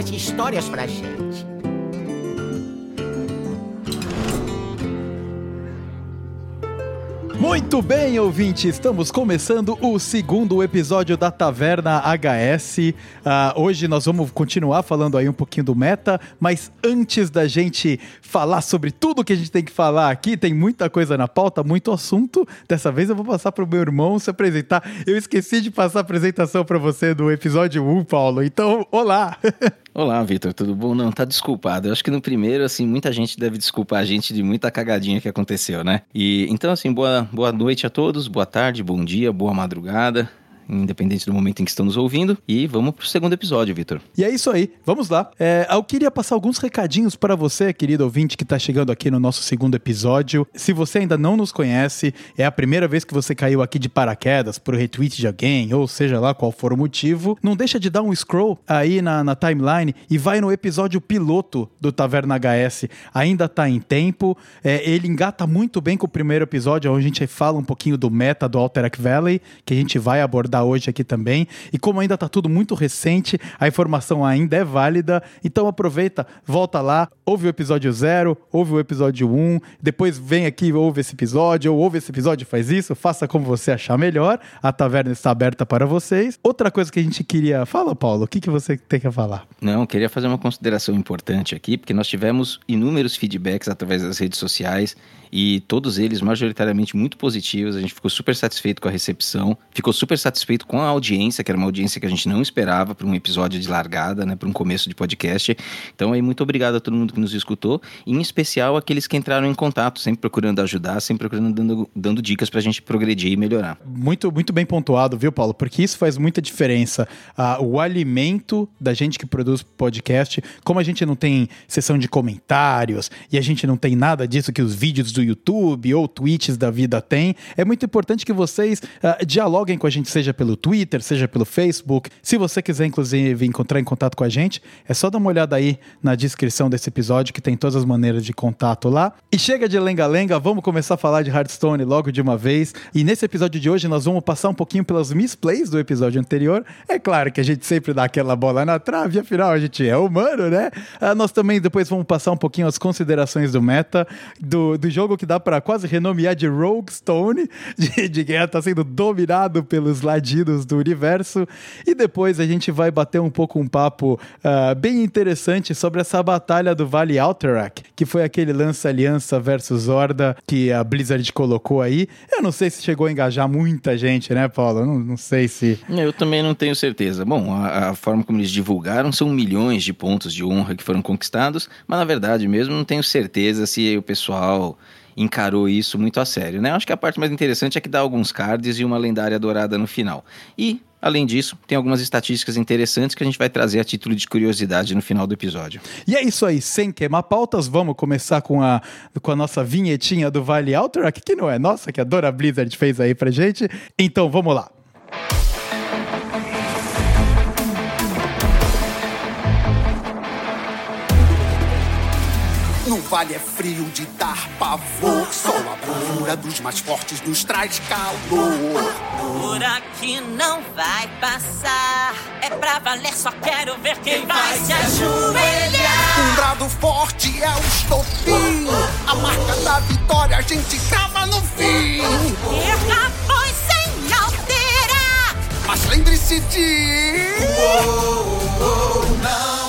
umas histórias pra gente. Muito bem, ouvinte, estamos começando o segundo episódio da Taverna HS. Uh, hoje nós vamos continuar falando aí um pouquinho do meta, mas antes da gente falar sobre tudo que a gente tem que falar aqui, tem muita coisa na pauta, muito assunto. Dessa vez eu vou passar para o meu irmão se apresentar. Eu esqueci de passar a apresentação para você do episódio 1, Paulo. Então, olá! Olá, Vitor, tudo bom? Não, tá desculpado. Eu acho que no primeiro, assim, muita gente deve desculpar a gente de muita cagadinha que aconteceu, né? E então, assim, boa, boa noite a todos, boa tarde, bom dia, boa madrugada independente do momento em que estão nos ouvindo. E vamos pro segundo episódio, Vitor. E é isso aí, vamos lá. É, eu queria passar alguns recadinhos para você, querido ouvinte, que está chegando aqui no nosso segundo episódio. Se você ainda não nos conhece, é a primeira vez que você caiu aqui de paraquedas por retweet de alguém, ou seja lá qual for o motivo, não deixa de dar um scroll aí na, na timeline e vai no episódio piloto do Taverna HS. Ainda está em tempo, é, ele engata muito bem com o primeiro episódio, onde a gente fala um pouquinho do meta do Alterac Valley, que a gente vai abordar hoje aqui também. E como ainda está tudo muito recente, a informação ainda é válida. Então aproveita, volta lá, ouve o episódio 0, ouve o episódio 1, um, depois vem aqui, ouve esse episódio, ou ouve esse episódio faz isso, faça como você achar melhor. A taverna está aberta para vocês. Outra coisa que a gente queria. Fala, Paulo, o que, que você tem que falar? Não, queria fazer uma consideração importante aqui, porque nós tivemos inúmeros feedbacks através das redes sociais e todos eles majoritariamente muito positivos. A gente ficou super satisfeito com a recepção, ficou super satisfeito com a audiência, que era uma audiência que a gente não esperava para um episódio de largada, né, para um começo de podcast. Então aí muito obrigado a todo mundo que nos escutou, em especial aqueles que entraram em contato, sempre procurando ajudar, sempre procurando dando, dando dicas para a gente progredir e melhorar. Muito muito bem pontuado, viu, Paulo? Porque isso faz muita diferença. Ah, o alimento da gente que produz podcast, como a gente não tem sessão de comentários e a gente não tem nada disso que os vídeos do YouTube ou tweets da vida tem. É muito importante que vocês uh, dialoguem com a gente, seja pelo Twitter, seja pelo Facebook. Se você quiser, inclusive, encontrar em contato com a gente, é só dar uma olhada aí na descrição desse episódio, que tem todas as maneiras de contato lá. E chega de lenga-lenga, vamos começar a falar de Hearthstone logo de uma vez. E nesse episódio de hoje, nós vamos passar um pouquinho pelas misplays do episódio anterior. É claro que a gente sempre dá aquela bola na trave, afinal a gente é humano, né? Uh, nós também depois vamos passar um pouquinho as considerações do meta, do, do jogo que dá para quase renomear de Rogue Stone, de, de quem tá sendo dominado pelos ladinos do universo. E depois a gente vai bater um pouco um papo uh, bem interessante sobre essa batalha do Vale Alterac, que foi aquele Lança Aliança versus Horda que a Blizzard colocou aí. Eu não sei se chegou a engajar muita gente, né, Paulo? Não, não sei se. Eu também não tenho certeza. Bom, a, a forma como eles divulgaram são milhões de pontos de honra que foram conquistados, mas na verdade mesmo não tenho certeza se o pessoal encarou isso muito a sério, né? Acho que a parte mais interessante é que dá alguns cards e uma lendária dourada no final. E Além disso, tem algumas estatísticas interessantes que a gente vai trazer a título de curiosidade no final do episódio. E é isso aí, sem queimar pautas, vamos começar com a, com a nossa vinhetinha do Vale Alterac, que não é nossa, que a Dora Blizzard fez aí pra gente. Então vamos lá. Vale é frio de dar pavor. Só a bravura dos mais fortes nos traz calor. Por aqui não vai passar. É pra valer, só quero ver quem vai se ajoelhar. Um brado forte é o estopim. A marca da vitória a gente crava no fim. Perca foi sem alterar. Mas lembre-se de. Uou, uou, não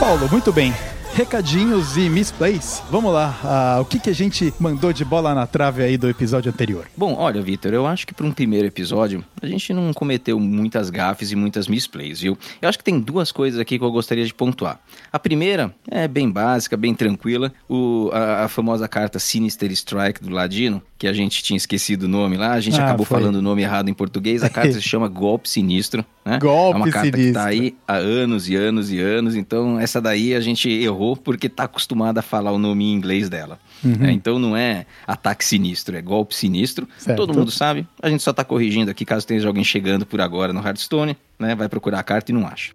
Paulo, muito bem recadinhos e misplays. Vamos lá, uh, o que, que a gente mandou de bola na trave aí do episódio anterior? Bom, olha, Vitor, eu acho que para um primeiro episódio a gente não cometeu muitas gafes e muitas misplays, viu? Eu acho que tem duas coisas aqui que eu gostaria de pontuar. A primeira é bem básica, bem tranquila, o, a, a famosa carta Sinister Strike do Ladino, que a gente tinha esquecido o nome lá, a gente ah, acabou foi. falando o nome errado em português, a carta se chama Golpe Sinistro, né? Golpe É uma carta sinistro. que tá aí há anos e anos e anos, então essa daí a gente errou porque tá acostumado a falar o nome em inglês dela. Uhum. É, então não é ataque sinistro, é golpe sinistro. Certo. Todo mundo sabe, a gente só tá corrigindo aqui caso tenha alguém chegando por agora no Hearthstone, né? Vai procurar a carta e não acha.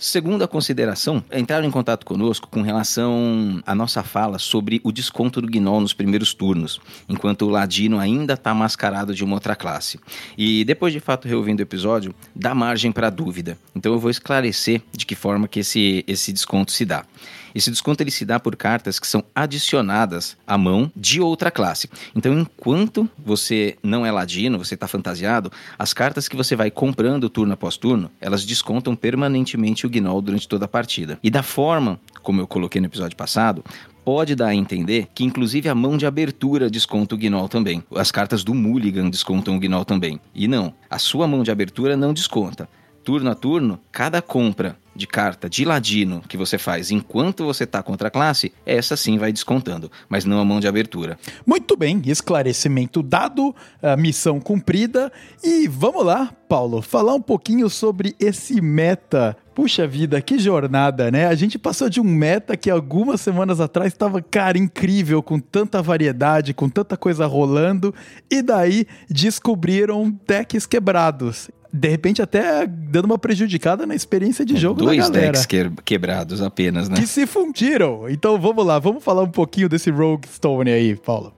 Segunda consideração, entraram em contato conosco com relação à nossa fala sobre o desconto do Gnol nos primeiros turnos, enquanto o Ladino ainda está mascarado de uma outra classe. E depois de fato reouvindo o episódio, dá margem para dúvida. Então eu vou esclarecer de que forma que esse, esse desconto se dá. Esse desconto ele se dá por cartas que são adicionadas à mão de outra classe. Então, enquanto você não é ladino, você está fantasiado, as cartas que você vai comprando turno após turno, elas descontam permanentemente o Gnoll durante toda a partida. E da forma, como eu coloquei no episódio passado, pode dar a entender que inclusive a mão de abertura desconta o Gnoll também. As cartas do Mulligan descontam o Gnoll também. E não, a sua mão de abertura não desconta. Turno a turno, cada compra de carta de ladino que você faz enquanto você está contra a classe, essa sim vai descontando, mas não a mão de abertura. Muito bem, esclarecimento dado, a missão cumprida. E vamos lá, Paulo, falar um pouquinho sobre esse meta. Puxa vida, que jornada, né? A gente passou de um meta que algumas semanas atrás estava, cara, incrível, com tanta variedade, com tanta coisa rolando, e daí descobriram decks quebrados de repente até dando uma prejudicada na experiência de jogo Dois da galera. decks que- quebrados apenas, né? Que se fundiram. Então vamos lá, vamos falar um pouquinho desse Rogue Stone aí, Paulo.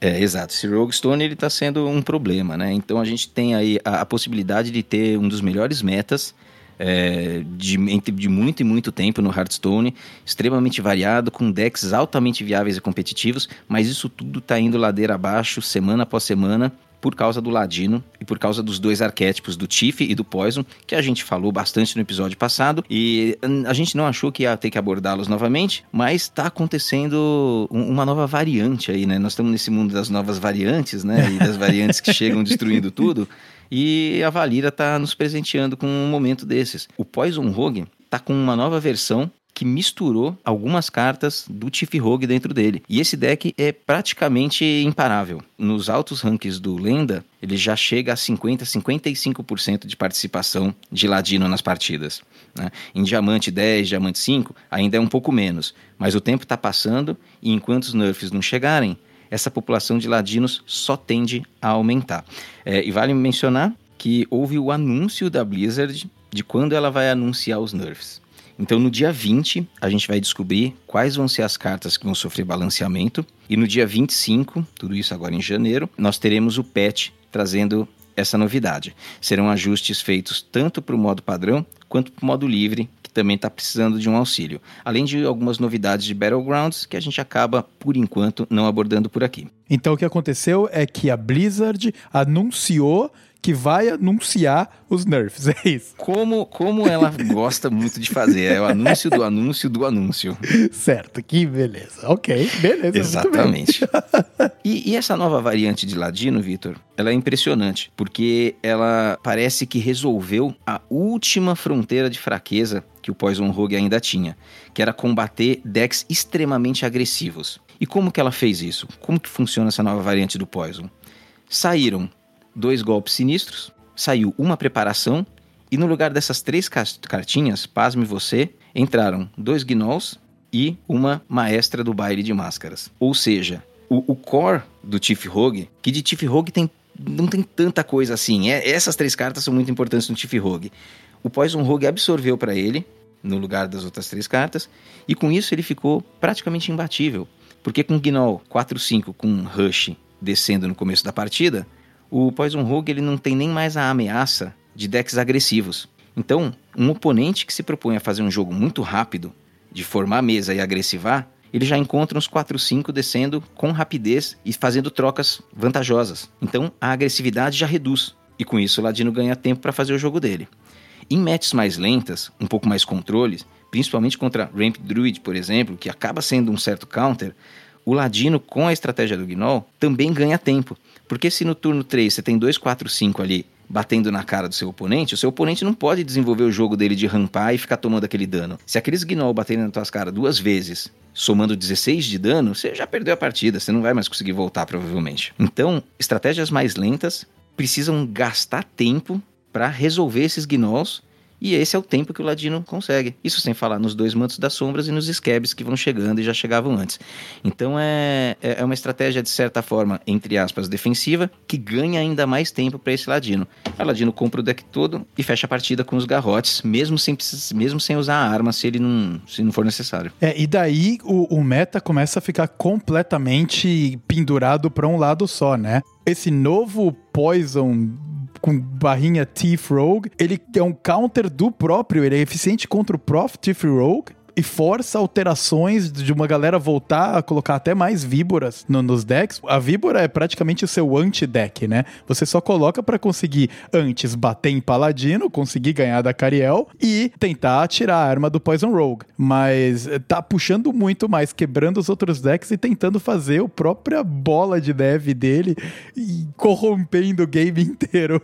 É, exato. Esse Rogue Stone ele tá sendo um problema, né? Então a gente tem aí a, a possibilidade de ter um dos melhores metas é, de, de muito e muito tempo no Hearthstone, extremamente variado, com decks altamente viáveis e competitivos, mas isso tudo tá indo ladeira abaixo, semana após semana, por causa do Ladino e por causa dos dois arquétipos, do Tiff e do Poison, que a gente falou bastante no episódio passado, e hum, a gente não achou que ia ter que abordá-los novamente, mas está acontecendo um- uma nova variante aí, né? Nós estamos nesse mundo das novas variantes, né? E das variantes que chegam destruindo tudo. E a Valira tá nos presenteando com um momento desses. O Poison Rogue tá com uma nova versão que misturou algumas cartas do Tiff Rogue dentro dele. E esse deck é praticamente imparável. Nos altos rankings do Lenda, ele já chega a 50, 55% de participação de Ladino nas partidas. né? Em Diamante 10, Diamante 5, ainda é um pouco menos. Mas o tempo está passando e enquanto os nerfs não chegarem, essa população de ladinos só tende a aumentar. É, e vale mencionar que houve o anúncio da Blizzard de quando ela vai anunciar os nerfs. Então, no dia 20, a gente vai descobrir quais vão ser as cartas que vão sofrer balanceamento. E no dia 25, tudo isso agora em janeiro, nós teremos o patch trazendo essa novidade. Serão ajustes feitos tanto para o modo padrão quanto para o modo livre, que também está precisando de um auxílio. Além de algumas novidades de Battlegrounds que a gente acaba, por enquanto, não abordando por aqui. Então o que aconteceu é que a Blizzard anunciou que vai anunciar os nerfs, é isso. Como, como ela gosta muito de fazer, é o anúncio do anúncio do anúncio. Certo, que beleza. Ok, beleza. Exatamente. E, e essa nova variante de Ladino, Vitor, ela é impressionante, porque ela parece que resolveu a última fronteira de fraqueza que o Poison Rogue ainda tinha, que era combater decks extremamente agressivos. E como que ela fez isso? Como que funciona essa nova variante do Poison? Saíram dois golpes sinistros, saiu uma preparação, e no lugar dessas três cartinhas, pasme você, entraram dois Gnolls e uma maestra do baile de máscaras. Ou seja, o, o core do Tiff Rogue, que de Tiff Rogue tem, não tem tanta coisa assim. É, essas três cartas são muito importantes no Tiff Rogue. O Poison Rogue absorveu para ele, no lugar das outras três cartas, e com isso ele ficou praticamente imbatível. Porque com Gnoll 4-5 com Rush descendo no começo da partida, o Poison Rogue ele não tem nem mais a ameaça de decks agressivos. Então, um oponente que se propõe a fazer um jogo muito rápido, de formar a mesa e agressivar, ele já encontra uns 4-5 descendo com rapidez e fazendo trocas vantajosas. Então, a agressividade já reduz. E com isso, o Ladino ganha tempo para fazer o jogo dele. Em matches mais lentas, um pouco mais controles, principalmente contra Ramp Druid, por exemplo, que acaba sendo um certo counter, o Ladino, com a estratégia do Gnoll, também ganha tempo. Porque se no turno 3 você tem 2, 4, 5 ali batendo na cara do seu oponente, o seu oponente não pode desenvolver o jogo dele de rampar e ficar tomando aquele dano. Se aqueles Gnoll baterem nas tuas caras duas vezes, somando 16 de dano, você já perdeu a partida, você não vai mais conseguir voltar provavelmente. Então, estratégias mais lentas precisam gastar tempo para resolver esses Gnolls E esse é o tempo que o Ladino consegue. Isso sem falar nos dois mantos das sombras e nos scabs que vão chegando e já chegavam antes. Então é, é, é uma estratégia, de certa forma, entre aspas, defensiva, que ganha ainda mais tempo para esse Ladino. O Ladino compra o deck todo e fecha a partida com os garrotes, mesmo sem, mesmo sem usar a arma, se ele não, se não for necessário. É, e daí o, o meta começa a ficar completamente pendurado para um lado só, né? Esse novo Poison com barrinha Thief Rogue, ele é um counter do próprio, ele é eficiente contra o Prof Thief Rogue, e força alterações de uma galera voltar a colocar até mais víboras no, nos decks. A víbora é praticamente o seu anti-deck, né? Você só coloca para conseguir antes bater em Paladino, conseguir ganhar da Cariel e tentar tirar a arma do Poison Rogue. Mas eh, tá puxando muito mais, quebrando os outros decks e tentando fazer a própria bola de neve dele e corrompendo o game inteiro.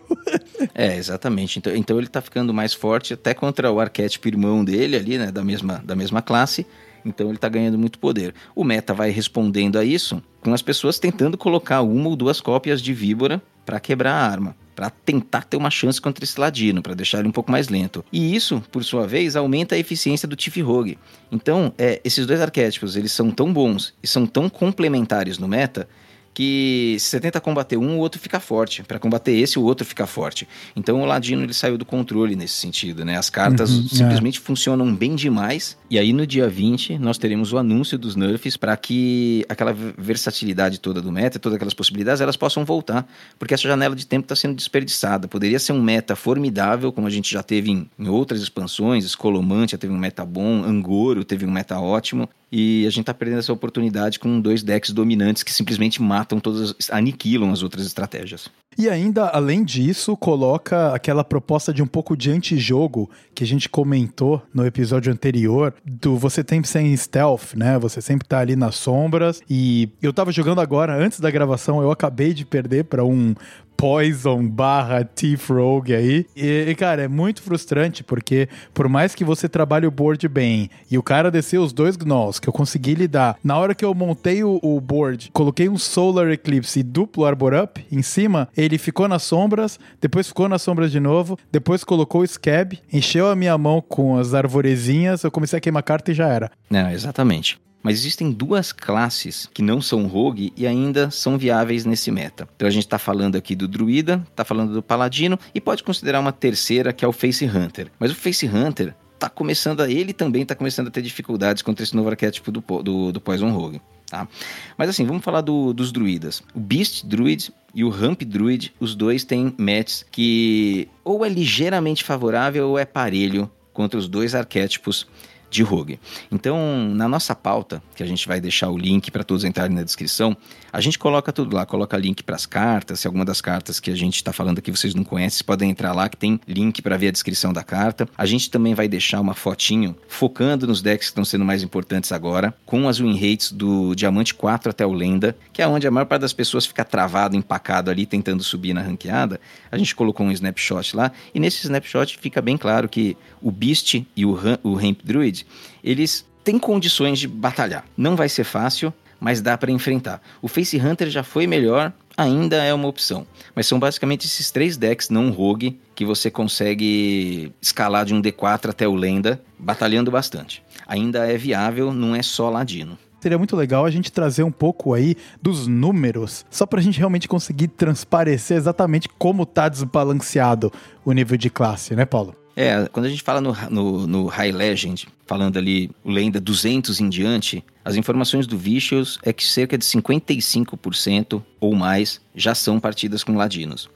é, exatamente. Então, então ele tá ficando mais forte até contra o arquétipo irmão dele ali, né? Da mesma, da mesma classe, então ele está ganhando muito poder. O meta vai respondendo a isso com as pessoas tentando colocar uma ou duas cópias de víbora para quebrar a arma, para tentar ter uma chance contra esse ladino, para deixar ele um pouco mais lento. E isso, por sua vez, aumenta a eficiência do Tiff Rogue. Então, é, esses dois arquétipos, eles são tão bons e são tão complementares no meta que se você tenta combater um, o outro fica forte. Para combater esse, o outro fica forte. Então o Ladino ele saiu do controle nesse sentido, né? As cartas uhum, simplesmente é. funcionam bem demais. E aí no dia 20 nós teremos o anúncio dos nerfs para que aquela versatilidade toda do meta, todas aquelas possibilidades, elas possam voltar, porque essa janela de tempo está sendo desperdiçada. Poderia ser um meta formidável, como a gente já teve em, em outras expansões, Escolomante já teve um meta bom, Angoro teve um meta ótimo, e a gente tá perdendo essa oportunidade com dois decks dominantes que simplesmente matam todas, aniquilam as outras estratégias. E ainda, além disso, coloca aquela proposta de um pouco de antijogo que a gente comentou no episódio anterior, do você sempre sem stealth, né? Você sempre tá ali nas sombras. E eu tava jogando agora, antes da gravação, eu acabei de perder para um Poison barra Thief Rogue aí. E, e, cara, é muito frustrante, porque por mais que você trabalhe o board bem e o cara desceu os dois gnolls que eu consegui lidar, na hora que eu montei o, o board, coloquei um Solar Eclipse e duplo Arbor Up em cima, ele ficou nas sombras, depois ficou nas sombras de novo, depois colocou o Scab, encheu a minha mão com as arvorezinhas, eu comecei a queimar carta e já era. Não, exatamente. Mas existem duas classes que não são rogue e ainda são viáveis nesse meta. Então a gente está falando aqui do druida, está falando do paladino e pode considerar uma terceira que é o face hunter. Mas o face hunter tá começando a, ele também está começando a ter dificuldades contra esse novo arquétipo do, do, do Poison Rogue. Tá? Mas assim, vamos falar do, dos druidas. O Beast Druid e o Ramp Druid, os dois têm matches que ou é ligeiramente favorável ou é parelho contra os dois arquétipos de Rogue. Então, na nossa pauta, que a gente vai deixar o link para todos entrarem na descrição, a gente coloca tudo lá, coloca link para as cartas, se alguma das cartas que a gente está falando aqui vocês não conhecem, podem entrar lá que tem link para ver a descrição da carta. A gente também vai deixar uma fotinho focando nos decks que estão sendo mais importantes agora, com as win rates do Diamante 4 até o Lenda, que é onde a maior parte das pessoas fica travado, empacado ali, tentando subir na ranqueada. A gente colocou um snapshot lá, e nesse snapshot fica bem claro que o Beast e o, o Ramp Druid, eles têm condições de batalhar. Não vai ser fácil, mas dá para enfrentar. O Face Hunter já foi melhor, ainda é uma opção. Mas são basicamente esses três decks não rogue que você consegue escalar de um D4 até o Lenda, batalhando bastante. Ainda é viável, não é só Ladino seria muito legal a gente trazer um pouco aí dos números, só para a gente realmente conseguir transparecer exatamente como tá desbalanceado o nível de classe, né, Paulo? É, quando a gente fala no, no, no, High Legend, falando ali lenda 200 em diante, as informações do Vicious é que cerca de 55% ou mais já são partidas com ladinos.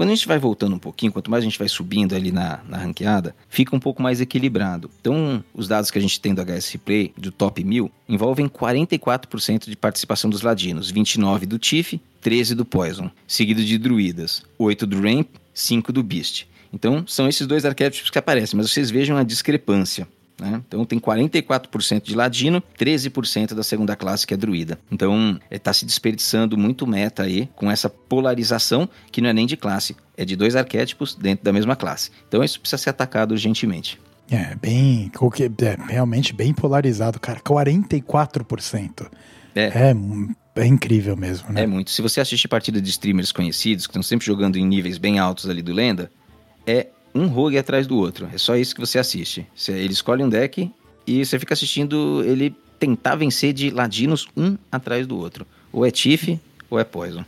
Quando a gente vai voltando um pouquinho, quanto mais a gente vai subindo ali na, na ranqueada, fica um pouco mais equilibrado. Então, os dados que a gente tem do HS Replay, do top 1000, envolvem 44% de participação dos ladinos, 29% do Tiff, 13% do Poison, seguido de druidas, 8% do Ramp, 5% do Beast. Então, são esses dois arquétipos que aparecem, mas vocês vejam a discrepância. Né? Então tem 44% de ladino, 13% da segunda classe que é druida. Então está é, se desperdiçando muito meta aí com essa polarização que não é nem de classe, é de dois arquétipos dentro da mesma classe. Então isso precisa ser atacado urgentemente. É, bem. É, realmente bem polarizado, cara. 44%. É. é. É incrível mesmo, né? É muito. Se você assistir partida de streamers conhecidos, que estão sempre jogando em níveis bem altos ali do Lenda, é um rogue atrás do outro. É só isso que você assiste. Ele escolhe um deck e você fica assistindo ele tentar vencer de ladinos um atrás do outro. Ou é Tiff ou é Poison.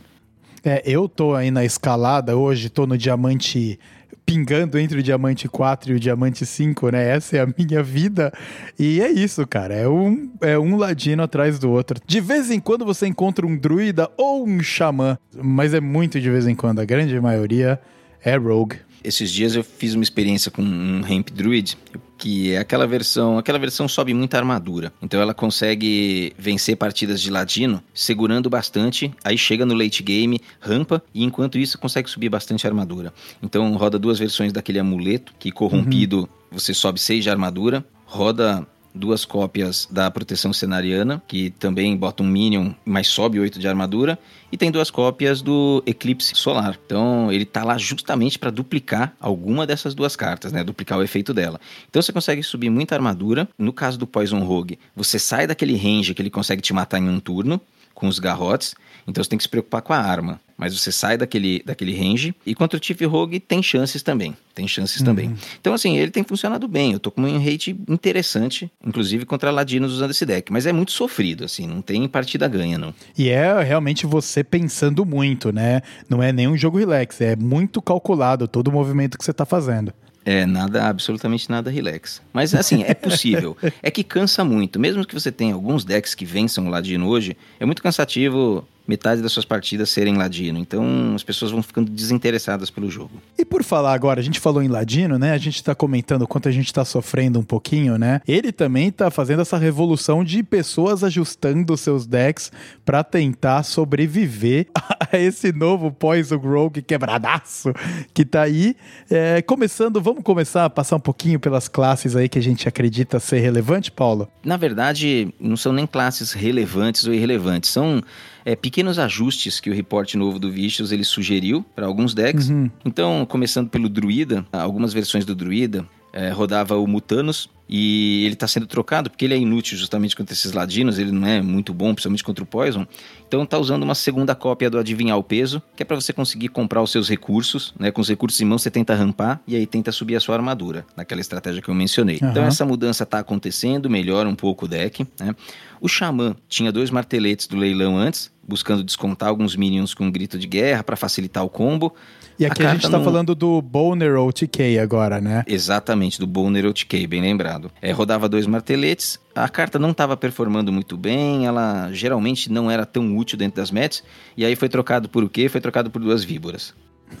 É, eu tô aí na escalada hoje, tô no diamante pingando entre o diamante 4 e o diamante 5, né? Essa é a minha vida. E é isso, cara. É um, é um ladino atrás do outro. De vez em quando você encontra um druida ou um xamã, mas é muito de vez em quando. A grande maioria é rogue. Esses dias eu fiz uma experiência com um Ramp Druid, que é aquela versão, aquela versão sobe muita armadura. Então ela consegue vencer partidas de ladino segurando bastante, aí chega no late game, rampa e enquanto isso consegue subir bastante armadura. Então roda duas versões daquele amuleto, que corrompido você sobe 6 de armadura, roda duas cópias da proteção cenariana, que também bota um minion, mas sobe 8 de armadura, e tem duas cópias do Eclipse Solar. Então ele tá lá justamente para duplicar alguma dessas duas cartas, né? Duplicar o efeito dela. Então você consegue subir muita armadura. No caso do Poison Rogue, você sai daquele range que ele consegue te matar em um turno com os garrotes. Então você tem que se preocupar com a arma. Mas você sai daquele, daquele range. E contra o Tiff Rogue tem chances também. Tem chances também. Então, assim, ele tem funcionado bem. Eu tô com um rate interessante, inclusive contra ladinos usando esse deck. Mas é muito sofrido, assim, não tem partida ganha, não. E é realmente você pensando muito, né? Não é nenhum jogo relax, é muito calculado todo o movimento que você tá fazendo. É, nada, absolutamente nada relax. Mas assim, é possível. é que cansa muito. Mesmo que você tenha alguns decks que vençam o Ladino hoje, é muito cansativo metade das suas partidas serem Ladino. Então as pessoas vão ficando desinteressadas pelo jogo. E por falar agora, a gente falou em Ladino, né? A gente tá comentando o quanto a gente tá sofrendo um pouquinho, né? Ele também tá fazendo essa revolução de pessoas ajustando seus decks pra tentar sobreviver a esse novo Poison Rogue quebradaço que tá aí. É, começando, vamos começar a passar um pouquinho pelas classes aí que a gente acredita ser relevante, Paulo? Na verdade, não são nem classes relevantes ou irrelevantes, são é, pequenos ajustes que o reporte novo do Vicious ele sugeriu para alguns decks. Então, começando pelo Druida, algumas versões do Druida é, rodava o Mutanos e ele está sendo trocado porque ele é inútil justamente contra esses ladinos, ele não é muito bom, principalmente contra o Poison. Então tá usando uma segunda cópia do Adivinhar o Peso, que é para você conseguir comprar os seus recursos, né? Com os recursos em mão você tenta rampar e aí tenta subir a sua armadura, naquela estratégia que eu mencionei. Então Aham. essa mudança tá acontecendo, melhora um pouco o deck, né? O Xamã tinha dois marteletes do leilão antes, buscando descontar alguns minions com um grito de guerra para facilitar o combo. E aqui a, gente carta tá não- falando do Boner OTK agora, né? Exatamente, do Boner OTK, bem lembrado. É, rodava dois marteletes, a carta não estava performando muito bem, ela geralmente não era tão útil dentro das metas, e aí foi trocado por o quê? Foi trocado por duas víboras.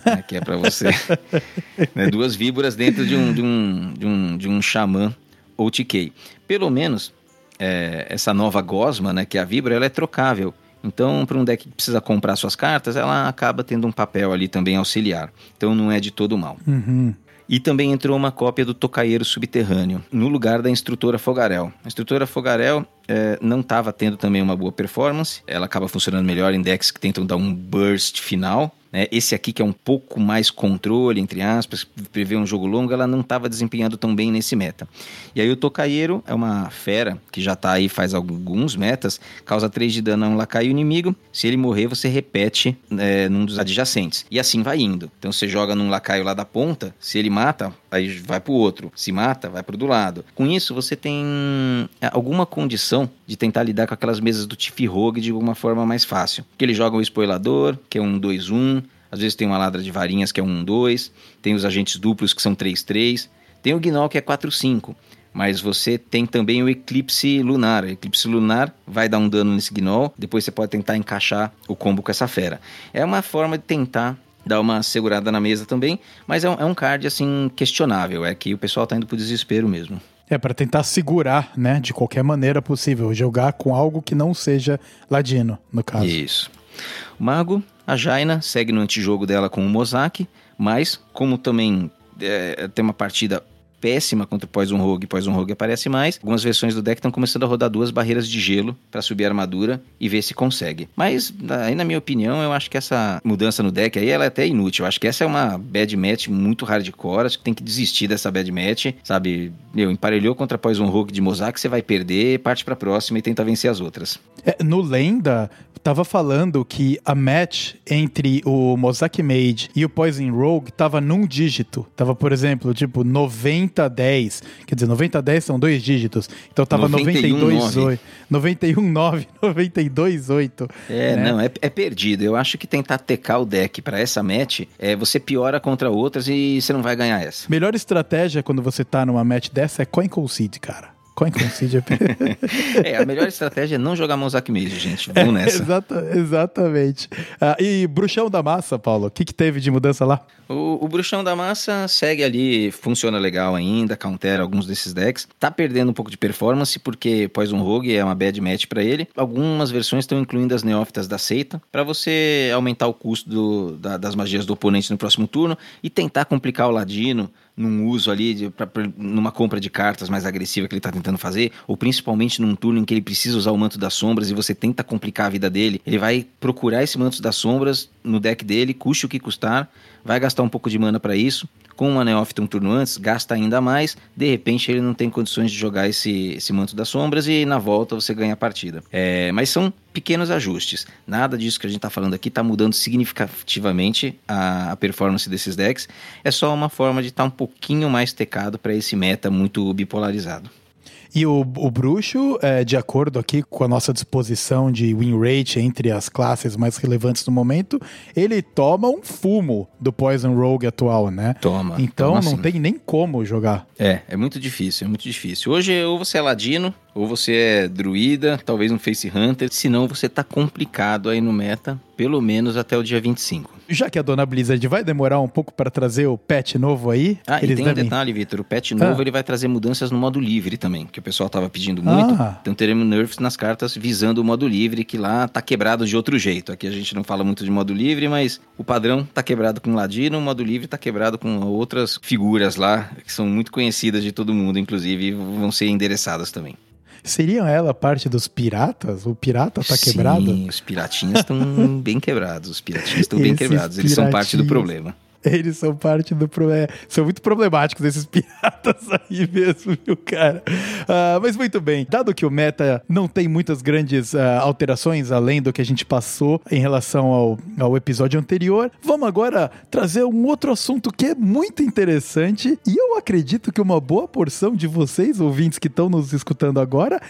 né, que é para você. né, duas víboras dentro de um, de um, de um, de um xamã OTK. Pelo menos, é, essa nova gosma, né, que é a víbora, ela é trocável. Então, para um deck que precisa comprar suas cartas, ela acaba tendo um papel ali também auxiliar. Então, não é de todo mal. Uhum. E também entrou uma cópia do Tocaeiro Subterrâneo, no lugar da Instrutora Fogarel. A Instrutora Fogarel eh, não estava tendo também uma boa performance, ela acaba funcionando melhor em decks que tentam dar um burst final. Né? Esse aqui, que é um pouco mais controle, entre aspas, prevê um jogo longo, ela não estava desempenhando tão bem nesse meta. E aí o Tocaeiro é uma fera que já está aí faz alguns metas, causa 3 de dano a um lacaio inimigo. Se ele morrer, você repete eh, num dos adjacentes. E assim vai indo. Então você joga num lacaio lá da ponta, se ele mata, aí vai pro outro. Se mata, vai pro do lado. Com isso, você tem é, alguma condição de tentar lidar com aquelas mesas do Tiff Rogue de alguma forma mais fácil. Que ele joga o Spoilador, que é um 2-1. Às vezes tem uma ladra de varinhas, que é um 1-2. Tem os agentes duplos, que são 3-3. Tem o Gnoll, que é 4-5. Mas você tem também o Eclipse Lunar. O Eclipse Lunar vai dar um dano nesse Gnoll. Depois você pode tentar encaixar o combo com essa fera. É uma forma de tentar dar uma segurada na mesa também. Mas é um, é um card, assim, questionável. É que o pessoal tá indo pro desespero mesmo. É para tentar segurar, né, de qualquer maneira possível, jogar com algo que não seja ladino, no caso. Isso. Mago, a Jaina, segue no antijogo dela com o Mozak, mas como também é, tem uma partida péssima contra o Poison Rogue. Poison Rogue aparece mais. Algumas versões do deck estão começando a rodar duas barreiras de gelo para subir a armadura e ver se consegue. Mas, aí na minha opinião, eu acho que essa mudança no deck aí ela é até inútil. Eu acho que essa é uma bad match muito hardcore. Acho que tem que desistir dessa bad match, sabe? Meu, emparelhou contra Poison Rogue de Mozart, você vai perder, parte pra próxima e tenta vencer as outras. É, no Lenda, tava falando que a match entre o Mosaic Mage e o Poison Rogue tava num dígito. Tava, por exemplo, tipo 90 10. Quer dizer, 90 10 são dois dígitos. Então tava 92 8. 91 9, 92 8. É, né? não, é, é perdido. Eu acho que tentar tecar o deck pra essa match, é, você piora contra outras e você não vai ganhar essa. Melhor estratégia quando você tá numa match dessa é coin concede, cara. Coin concede é... É, a melhor estratégia é não jogar Mozart Mage, gente. Vamos nessa. Exata- exatamente. Ah, e Bruxão da Massa, Paulo, o que, que teve de mudança lá? O, o Bruxão da Massa segue ali, funciona legal ainda, countera alguns desses decks. Tá perdendo um pouco de performance porque Poison Rogue é uma bad match pra ele. Algumas versões estão incluindo as neófitas da seita pra você aumentar o custo do- da- das magias do oponente no próximo turno e tentar complicar o Ladino num uso ali, de, pra- pra- numa compra de cartas mais agressiva que ele tá tentando fazer, ou principalmente num turno em que ele precisa usar o Manto das Sombras e você tenta complicar a vida dele, ele vai procurar esse Manto das Sombras no deck dele, custe o que custar, vai gastar um pouco de mana para isso, com uma Neófita um turno antes, gasta ainda mais, de repente ele não tem condições de jogar esse, esse Manto das Sombras e na volta você ganha a partida. É, mas são pequenos ajustes. Nada disso que a gente está falando aqui está mudando significativamente a, a performance desses decks. É só uma forma de estar um pouquinho mais tecado para esse meta muito bipolarizado. E o, o bruxo, é, de acordo aqui com a nossa disposição de win rate entre as classes mais relevantes no momento, ele toma um fumo do Poison Rogue atual, né? Toma. Então toma não sim. tem nem como jogar. É, é muito difícil, é muito difícil. Hoje, ou você é ladino, ou você é druida, talvez um face hunter, senão você tá complicado aí no meta, pelo menos até o dia 25. Já que a dona Blizzard vai demorar um pouco para trazer o patch novo aí, Ah, e eles tem um devem... detalhe, Vitor, o patch novo Ah. ele vai trazer mudanças no modo livre também, que o pessoal tava pedindo muito. Ah. Então teremos nerfs nas cartas visando o modo livre, que lá tá quebrado de outro jeito. Aqui a gente não fala muito de modo livre, mas o padrão tá quebrado com ladino, o modo livre tá quebrado com outras figuras lá, que são muito conhecidas de todo mundo, inclusive, e vão ser endereçadas também. Seriam ela parte dos piratas? O pirata tá Sim, quebrado? os piratinhas estão bem quebrados. Os piratinhas estão bem quebrados. Eles são parte do problema. Eles são parte do problema. São muito problemáticos esses piratas aí mesmo, viu, cara? Ah, mas muito bem. Dado que o meta não tem muitas grandes ah, alterações além do que a gente passou em relação ao, ao episódio anterior, vamos agora trazer um outro assunto que é muito interessante e eu acredito que uma boa porção de vocês, ouvintes que estão nos escutando agora,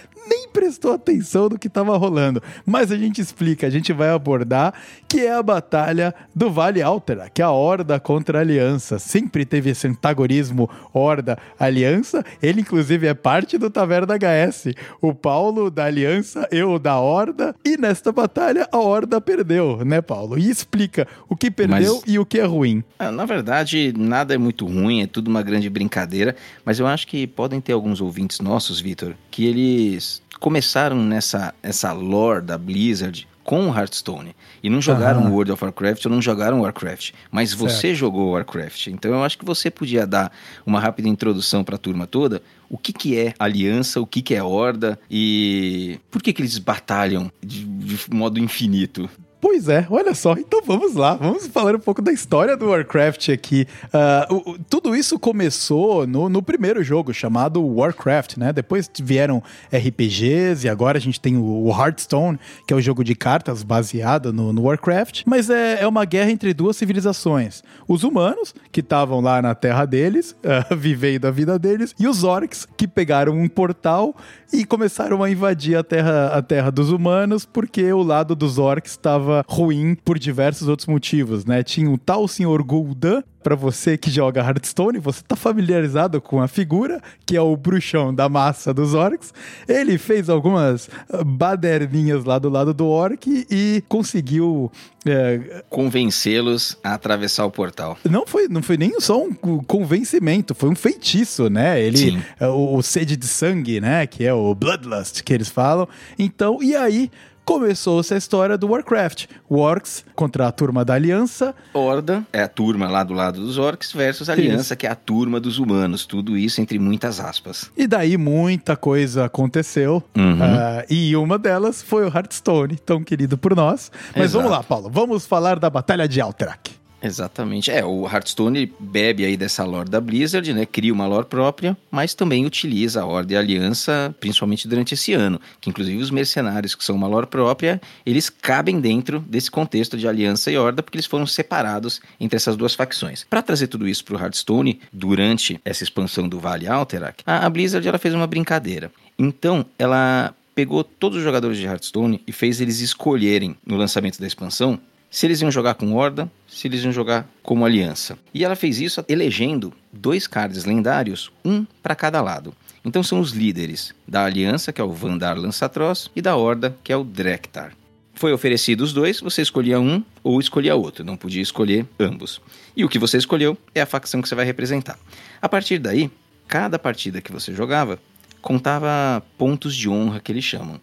prestou atenção no que estava rolando. Mas a gente explica, a gente vai abordar que é a batalha do Vale Altera, que é a Horda contra a Aliança. Sempre teve esse antagonismo Horda-Aliança. Ele, inclusive, é parte do Taverna HS. O Paulo da Aliança, eu da Horda. E nesta batalha, a Horda perdeu, né, Paulo? E explica o que perdeu Mas- e o que é ruim. Ah, Na verdade, nada é muito ruim, é tudo uma grande brincadeira, mas eu acho que podem ter alguns ouvintes nossos, Vitor, que eles começaram nessa essa lore da Blizzard com o Hearthstone e não jogaram Aham. World of Warcraft ou não jogaram Warcraft, mas você jogou Warcraft. Então eu acho que você podia dar uma rápida introdução para a turma toda, o que que é aliança, o que que é horda e por que que eles batalham de, de modo infinito. Pois é, olha só. Então vamos lá, vamos falar um pouco da história do Warcraft aqui. Ah, o- tudo isso começou no, no primeiro jogo, chamado Warcraft, né? Depois vieram RPGs e agora a gente tem o, o Hearthstone, que é o jogo de cartas baseado no, no Warcraft. Mas é, é uma guerra entre duas civilizações. Os humanos, que estavam lá na terra deles, ah, vivendo a vida deles, e os orcs, que pegaram um portal e começaram a invadir a terra, a terra dos humanos, porque o lado dos orcs estava ruim por diversos outros motivos, né? Tinha um tal senhor Gul'dan, para você que joga Hearthstone, você tá familiarizado com a figura, que é o bruxão da massa dos orcs. Ele fez algumas ah, baderninhas lá do lado do orc e conseguiu é, Convencê-los a atravessar o portal. não foi, não foi nem só um convencimento, foi um feitiço, né? Ele, Sim. é, o, o sede de sangue, né? Que é o Bloodlust que eles falam. Então, e aí começou essa história do Warcraft. Orcs contra a turma da Aliança. Horda é a turma lá do lado dos orcs, versus a aliança, que é a turma dos humanos. Tudo isso entre muitas aspas. E daí muita coisa aconteceu. Uhum. ah, e uma delas foi o Hearthstone, tão querido por nós. Mas Exato. vamos lá, Paulo. Vamos falar da Batalha de Alterac. Exatamente. É, o Hearthstone bebe aí dessa lore da Blizzard, né? Cria uma lore própria, mas também utiliza a Horda e a Aliança, principalmente durante esse ano. Que inclusive os mercenários, que são uma lore própria, eles cabem dentro desse contexto de Aliança e Horda, porque eles foram separados entre essas duas facções. Para trazer tudo isso para o Hearthstone, durante essa expansão do Vale Alterac, a, a Blizzard ela fez uma brincadeira. Então, ela pegou todos os jogadores de Hearthstone e fez eles escolherem no lançamento da expansão se eles iam jogar com Horda, se eles iam jogar como Aliança. E ela fez isso elegendo dois cards lendários, um para cada lado. Então são os líderes da Aliança, que é o Vandar Lançatroz, e da Horda, que é o Drektar. Foi oferecido os dois, você escolhia um ou escolhia outro, não podia escolher ambos. E o que você escolheu é a facção que você vai representar. A partir daí, cada partida que você jogava contava pontos de honra que eles chamam.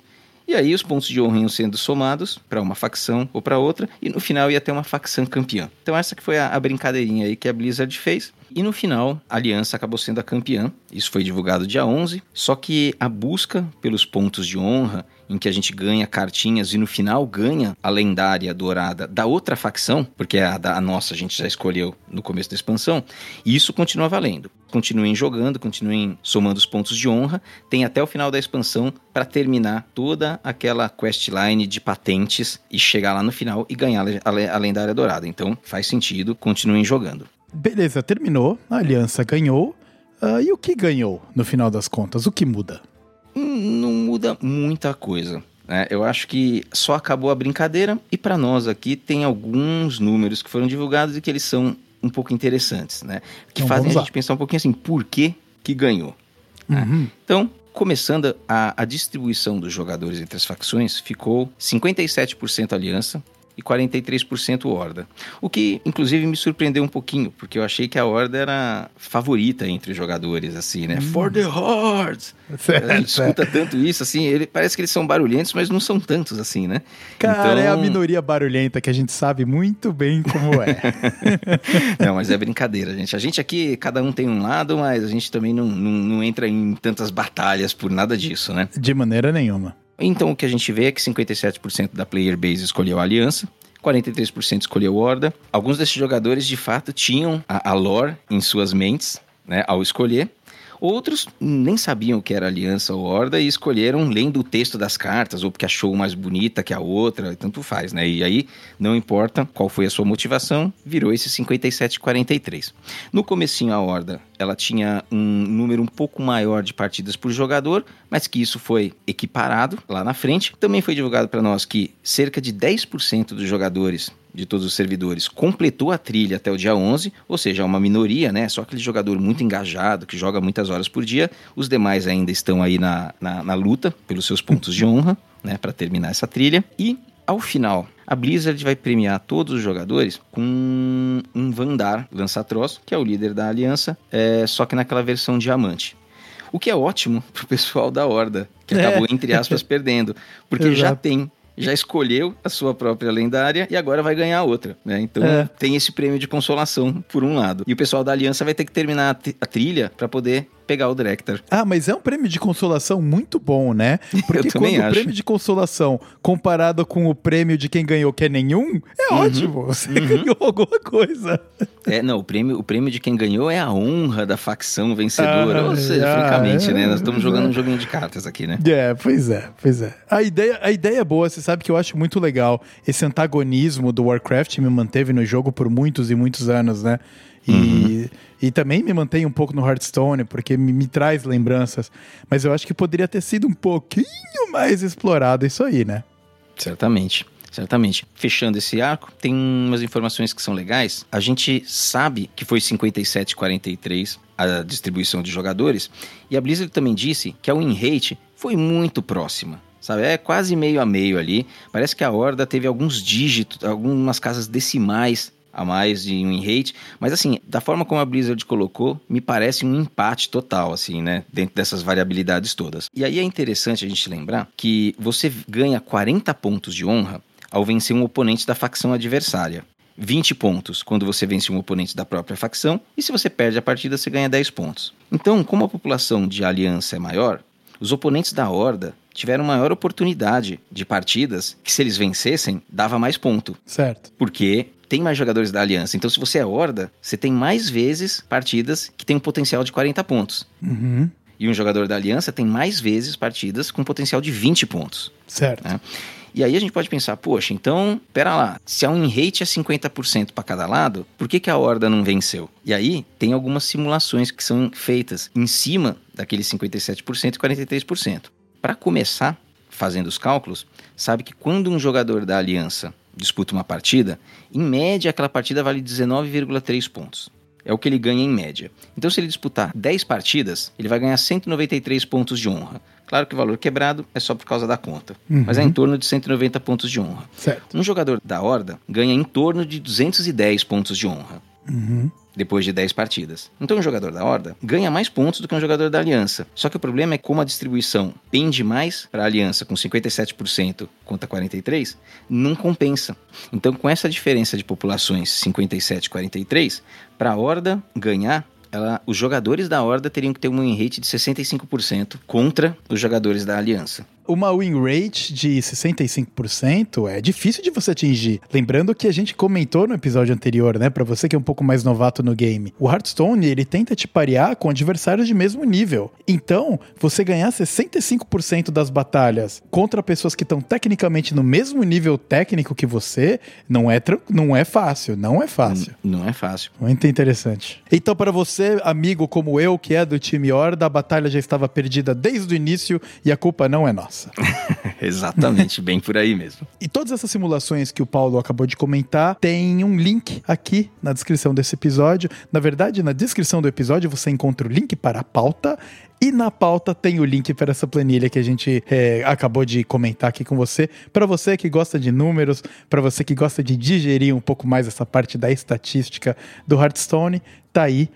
E aí os pontos de honra iam sendo somados para uma facção ou para outra, e no final ia ter uma facção campeã. Então essa que foi a, a brincadeirinha aí que a Blizzard fez. E no final, a Aliança acabou sendo a campeã. Isso foi divulgado dia 11. Só que a busca pelos pontos de honra, em que a gente ganha cartinhas e no final ganha a lendária dourada da outra facção, porque a, da, a nossa a gente já escolheu no começo da expansão, e isso continua valendo. Continuem jogando, continuem somando os pontos de honra. Tem até o final da expansão para terminar toda aquela questline de patentes e chegar lá no final e ganhar a, a lendária dourada. Então faz sentido, continuem jogando. Beleza, terminou. A Aliança ganhou. Ah, e o que ganhou, no final das contas? O que muda? Não muda muita coisa. né? Eu acho que só acabou a brincadeira e para nós aqui tem alguns números que foram divulgados e que eles são um pouco interessantes, né? Que Então, fazem a gente pensar um pouquinho assim, por que que ganhou? Uhum. Então, começando a, a distribuição dos jogadores entre as facções, ficou 57% Aliança e 43% Horda. O que, inclusive, me surpreendeu um pouquinho, porque eu achei que a Horda era favorita entre os jogadores, assim, né? For the Hordes! A gente escuta tanto isso, assim, ele, parece que eles são barulhentos, mas não são tantos assim, né? Cara, é a Então- minoria barulhenta que a gente sabe muito bem como é. Não, mas é brincadeira, gente. A gente aqui, cada um tem um lado, mas a gente também não, não, não entra em tantas batalhas por nada disso, né? De maneira nenhuma. Então o que a gente vê é que 57% da player base escolheu a Aliança, 43% escolheu Horda. Alguns desses jogadores de fato tinham a, a lore em suas mentes, né, ao escolher. Outros nem sabiam o que era Aliança ou Horda e escolheram lendo o texto das cartas, ou porque achou mais bonita que a outra, tanto faz, né? E aí, não importa qual foi a sua motivação, virou esse 57-43. No comecinho, a Horda, ela tinha um número um pouco maior de partidas por jogador, mas que isso foi equiparado lá na frente. Também foi divulgado para nós que cerca de 10% dos jogadores de todos os servidores completou a trilha até o dia 11, ou seja, é uma minoria, né? Só aquele jogador muito engajado, que joga muitas horas por dia. Os demais ainda estão aí na, na, na luta pelos seus pontos de honra, né? Para terminar essa trilha. E, ao final, a Blizzard vai premiar todos os jogadores com um Vandar Lançatroz, que é o líder da aliança, é, só que naquela versão diamante. O que é ótimo pro pessoal da Horda, que É. acabou, entre aspas, perdendo. Porque já Exato. tem já escolheu a sua própria lendária e agora vai ganhar outra, né? Então É. tem esse prêmio de consolação por um lado. E o pessoal da aliança vai ter que terminar a, tri- a trilha para poder pegar o Drektar. Ah, mas é um prêmio de consolação muito bom, né? Porque quando o acho. prêmio de consolação comparado com o prêmio de quem ganhou que é nenhum, é Uhum. ótimo. Você ganhou alguma coisa. É, não, o prêmio, o prêmio de quem ganhou é a honra da facção vencedora. Ah, Ou seja, ah, francamente, é, né? Nós estamos é. jogando um joguinho de cartas aqui, né? É, pois é, pois é. A ideia, a ideia é boa, você sabe que eu acho muito legal. Esse antagonismo do Warcraft me manteve no jogo por muitos e muitos anos, né? E, Uhum. E também me mantém um pouco no Hearthstone, porque me, me traz lembranças. Mas eu acho que poderia ter sido um pouquinho mais explorado isso aí, né? Certamente. Certamente. Fechando esse arco, tem umas informações que são legais. A gente sabe que foi 57-43 a distribuição de jogadores. E a Blizzard também disse que a win rate foi muito próxima. Sabe, é quase meio a meio ali. Parece que a Horda teve alguns dígitos, algumas casas decimais a mais de win rate, mas assim, da forma como a Blizzard colocou, me parece um empate total, assim, né, dentro dessas variabilidades todas. E aí é interessante a gente lembrar que você ganha 40 pontos de honra ao vencer um oponente da facção adversária. 20 pontos quando você vence um oponente da própria facção, e se você perde a partida, você ganha 10 pontos. Então, como a população de aliança é maior, os oponentes da Horda tiveram maior oportunidade de partidas que, se eles vencessem, dava mais ponto. Certo. Porque tem mais jogadores da Aliança. Então, se você é Horda, você tem mais vezes partidas que tem um potencial de 40 pontos. Uhum. E um jogador da Aliança tem mais vezes partidas com potencial de 20 pontos. Certo. né? E aí a gente pode pensar, poxa, então, pera lá, se a win rate é 50% para cada lado, por que, que a Horda não venceu? E aí tem algumas simulações que são feitas em cima daqueles 57% e 43%. Para começar, fazendo os cálculos, sabe que quando um jogador da Aliança disputa uma partida, em média aquela partida vale 19,3 pontos. É o que ele ganha em média. Então, se ele disputar 10 partidas, ele vai ganhar 193 pontos de honra. Claro que o valor quebrado é só por causa da conta, Uhum. mas é em torno de 190 pontos de honra. Certo. Um jogador da Horda ganha em torno de 210 pontos de honra. Uhum. Depois de 10 partidas. Então, um jogador da Horda ganha mais pontos do que um jogador da Aliança. Só que o problema é como a distribuição pende mais para a Aliança, com 57% contra 43%, não compensa. Então, com essa diferença de populações 57 e 43, para a Horda ganhar, ela- os jogadores da Horda teriam que ter um win rate de 65% contra os jogadores da Aliança. Uma win rate de 65% é difícil de você atingir. Lembrando que a gente comentou no episódio anterior, né? Pra você que é um pouco mais novato no game. O Hearthstone, ele tenta te parear com adversários de mesmo nível. Então, você ganhar 65% das batalhas contra pessoas que estão tecnicamente no mesmo nível técnico que você, não é, não é fácil. Não é fácil. Não é fácil. Muito interessante. Então, para você, amigo como eu, que é do time Horda, a batalha já estava perdida desde o início e a culpa não é nossa. Exatamente, bem por aí mesmo. E todas essas simulações que o Paulo acabou de comentar, tem um link aqui na descrição desse episódio. Na verdade, na descrição do episódio você encontra o link para a pauta. E na pauta tem o link para essa planilha que a gente é, acabou de comentar aqui com você. Para você que gosta de números, para você que gosta de digerir um pouco mais essa parte da estatística do Hearthstone, tá aí,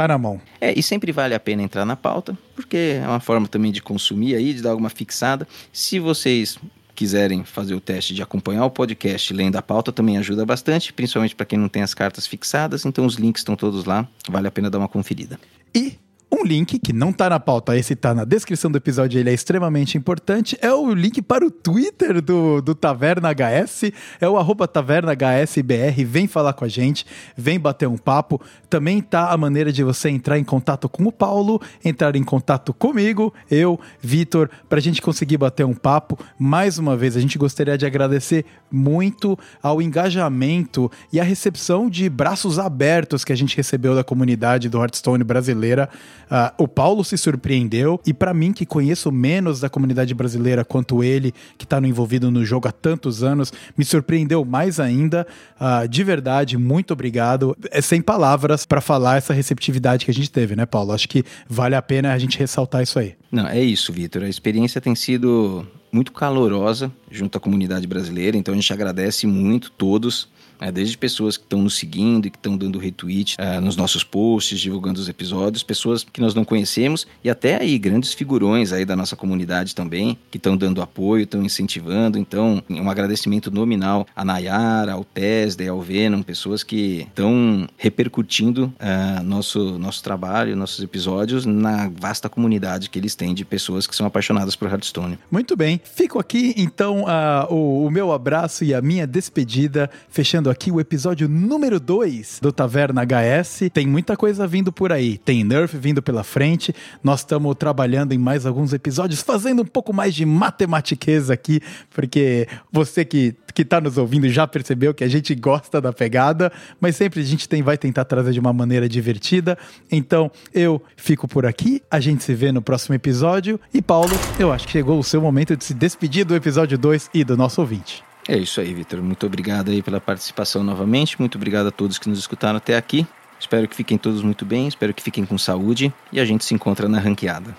tá na mão. É, e sempre vale a pena entrar na pauta, porque é uma forma também de consumir aí, de dar alguma fixada. Se vocês quiserem fazer o teste de acompanhar o podcast lendo a pauta, também ajuda bastante, principalmente para quem não tem as cartas fixadas. Então os links estão todos lá, vale a pena dar uma conferida. E um link que não tá na pauta, esse tá na descrição do episódio, ele é extremamente importante, é o link para o Twitter do, do Taverna HS, é o arroba Taverna HSBR, vem falar com a gente, vem bater um papo. Também tá a maneira de você entrar em contato com o Paulo, entrar em contato comigo, eu, Vitor, pra gente conseguir bater um papo. Mais uma vez, a gente gostaria de agradecer muito ao engajamento e a recepção de braços abertos que a gente recebeu da comunidade do Hearthstone brasileira. Ah, o Paulo se surpreendeu e para mim que conheço menos da comunidade brasileira quanto ele, que está envolvido no jogo há tantos anos, me surpreendeu mais ainda. Ah, de verdade, muito obrigado. É sem palavras para falar essa receptividade que a gente teve, né, Paulo? Acho que vale a pena a gente ressaltar isso aí. Não, é isso, Vitor. A experiência tem sido muito calorosa junto à comunidade brasileira, então a gente agradece muito todos, né, desde pessoas que estão nos seguindo e que estão dando retweet eh, nos nossos posts, divulgando os episódios, pessoas que nós não conhecemos e até aí grandes figurões aí da nossa comunidade também, que estão dando apoio, estão incentivando. Então, um agradecimento nominal a Nayara, ao Tesda ao Venom, pessoas que estão repercutindo eh, nosso, nosso trabalho, nossos episódios na vasta comunidade que eles têm de pessoas que são apaixonadas por Hearthstone. Muito bem, fico aqui então ah, o, o meu abraço e a minha despedida, fechando aqui o episódio número 2 do Taverna HS. Tem muita coisa vindo por aí, tem Nerf vindo pela frente, nós estamos trabalhando em mais alguns episódios, fazendo um pouco mais de matematiqueza aqui, porque você que que tá nos ouvindo já percebeu que a gente gosta da pegada, mas sempre a gente tem, vai tentar trazer de uma maneira divertida. Então eu fico por aqui, a gente se vê no próximo episódio. E Paulo, eu acho que chegou o seu momento de se despedir do episódio 2 e do nosso ouvinte. É isso aí, Vitor. Muito obrigado aí pela participação novamente. Muito obrigado a todos que nos escutaram até aqui. Espero que fiquem todos muito bem, espero que fiquem com saúde e a gente se encontra na ranqueada.